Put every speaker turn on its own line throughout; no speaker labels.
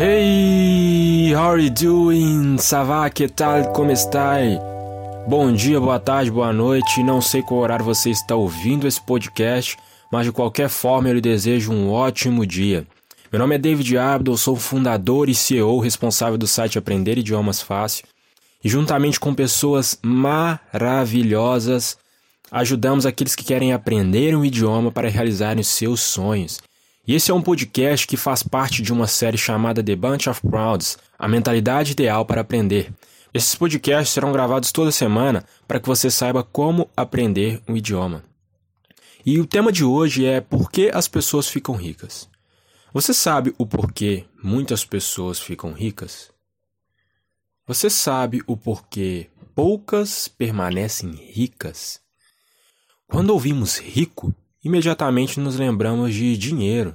Hey, how are you doing? Ça va? Que tal? Como está? Bom dia, boa tarde, boa noite. Não sei qual horário você está ouvindo esse podcast, mas de qualquer forma eu lhe desejo um ótimo dia. Meu nome é David Abdul, sou fundador e CEO responsável do site Aprender Idiomas Fácil. E juntamente com pessoas maravilhosas, ajudamos aqueles que querem aprender um idioma para realizarem os seus sonhos. E esse é um podcast que faz parte de uma série chamada The Bunch of Prouds, a mentalidade ideal para aprender. Esses podcasts serão gravados toda semana para que você saiba como aprender um idioma. E o tema de hoje é por que as pessoas ficam ricas. Você sabe o porquê muitas pessoas ficam ricas? Você sabe o porquê poucas permanecem ricas? Quando ouvimos rico, imediatamente nos lembramos de dinheiro.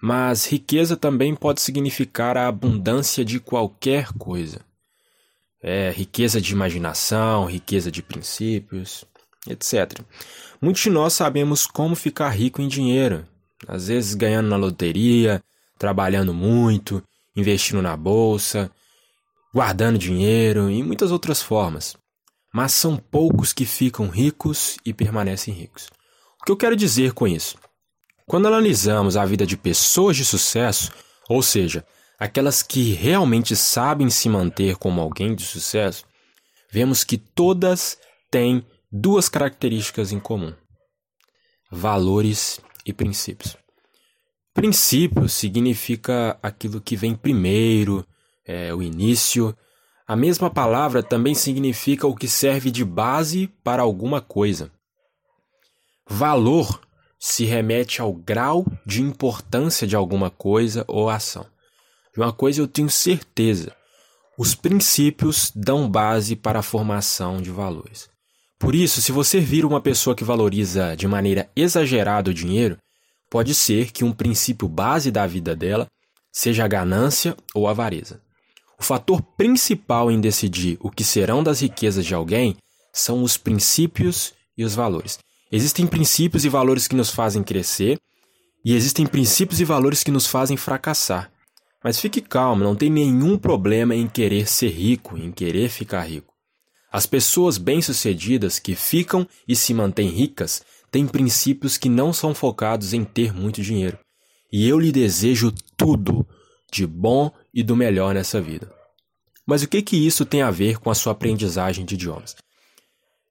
Mas riqueza também pode significar a abundância de qualquer coisa. É riqueza de imaginação, riqueza de princípios, etc. Muitos de nós sabemos como ficar rico em dinheiro, às vezes ganhando na loteria, trabalhando muito, investindo na bolsa, guardando dinheiro e muitas outras formas. Mas são poucos que ficam ricos e permanecem ricos que eu quero dizer com isso? Quando analisamos a vida de pessoas de sucesso, ou seja, aquelas que realmente sabem se manter como alguém de sucesso, vemos que todas têm duas características em comum: valores e princípios. Princípio significa aquilo que vem primeiro, é, o início. A mesma palavra também significa o que serve de base para alguma coisa. Valor se remete ao grau de importância de alguma coisa ou ação. De uma coisa eu tenho certeza: os princípios dão base para a formação de valores. Por isso, se você vira uma pessoa que valoriza de maneira exagerada o dinheiro, pode ser que um princípio base da vida dela seja a ganância ou a avareza. O fator principal em decidir o que serão das riquezas de alguém são os princípios e os valores. Existem princípios e valores que nos fazem crescer e existem princípios e valores que nos fazem fracassar. Mas fique calmo, não tem nenhum problema em querer ser rico, em querer ficar rico. As pessoas bem-sucedidas que ficam e se mantêm ricas têm princípios que não são focados em ter muito dinheiro. E eu lhe desejo tudo de bom e do melhor nessa vida. Mas o que que isso tem a ver com a sua aprendizagem de idiomas?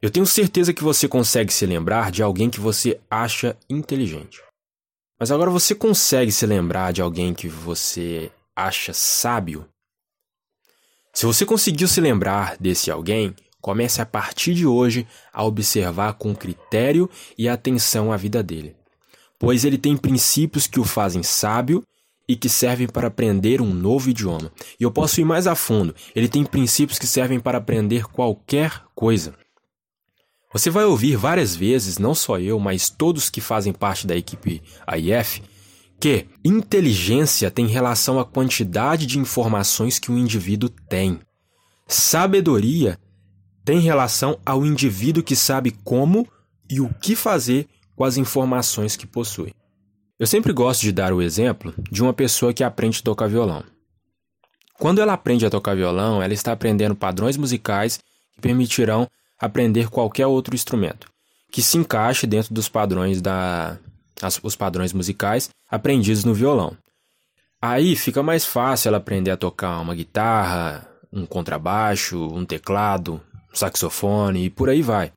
Eu tenho certeza que você consegue se lembrar de alguém que você acha inteligente. Mas agora você consegue se lembrar de alguém que você acha sábio? Se você conseguiu se lembrar desse alguém, comece a partir de hoje a observar com critério e atenção a vida dele, pois ele tem princípios que o fazem sábio e que servem para aprender um novo idioma. E eu posso ir mais a fundo: ele tem princípios que servem para aprender qualquer coisa. Você vai ouvir várias vezes, não só eu, mas todos que fazem parte da equipe AIF, que inteligência tem relação à quantidade de informações que um indivíduo tem. Sabedoria tem relação ao indivíduo que sabe como e o que fazer com as informações que possui. Eu sempre gosto de dar o exemplo de uma pessoa que aprende a tocar violão. Quando ela aprende a tocar violão, ela está aprendendo padrões musicais que permitirão aprender qualquer outro instrumento que se encaixe dentro dos padrões da as, os padrões musicais aprendidos no violão. Aí fica mais fácil ela aprender a tocar uma guitarra, um contrabaixo, um teclado, um saxofone e por aí vai.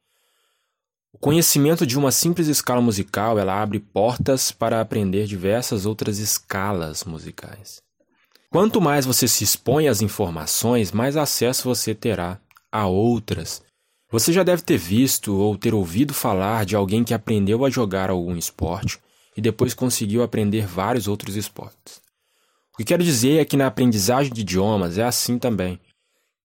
O conhecimento de uma simples escala musical, ela abre portas para aprender diversas outras escalas musicais. Quanto mais você se expõe às informações, mais acesso você terá a outras você já deve ter visto ou ter ouvido falar de alguém que aprendeu a jogar algum esporte e depois conseguiu aprender vários outros esportes. O que quero dizer é que na aprendizagem de idiomas é assim também.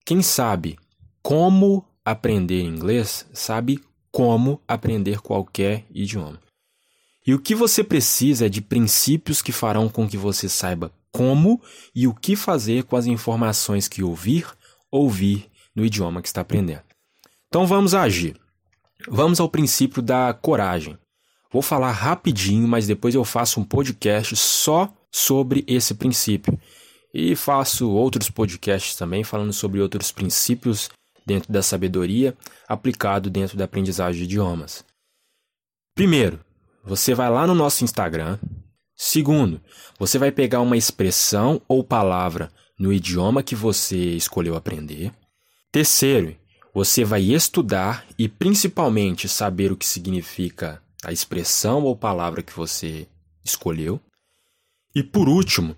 Quem sabe como aprender inglês sabe como aprender qualquer idioma. E o que você precisa é de princípios que farão com que você saiba como e o que fazer com as informações que ouvir, ouvir no idioma que está aprendendo. Então vamos agir. Vamos ao princípio da coragem. Vou falar rapidinho, mas depois eu faço um podcast só sobre esse princípio. E faço outros podcasts também falando sobre outros princípios dentro da sabedoria aplicado dentro da aprendizagem de idiomas. Primeiro, você vai lá no nosso Instagram. Segundo, você vai pegar uma expressão ou palavra no idioma que você escolheu aprender. Terceiro, você vai estudar e principalmente saber o que significa a expressão ou palavra que você escolheu. E por último,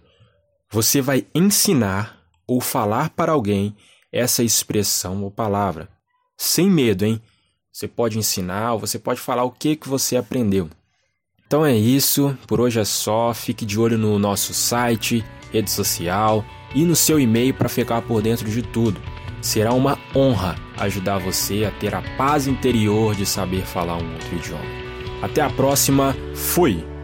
você vai ensinar ou falar para alguém essa expressão ou palavra. Sem medo, hein? Você pode ensinar você pode falar o que, que você aprendeu. Então é isso, por hoje é só. Fique de olho no nosso site, rede social e no seu e-mail para ficar por dentro de tudo. Será uma honra ajudar você a ter a paz interior de saber falar um outro idioma. Até a próxima, fui!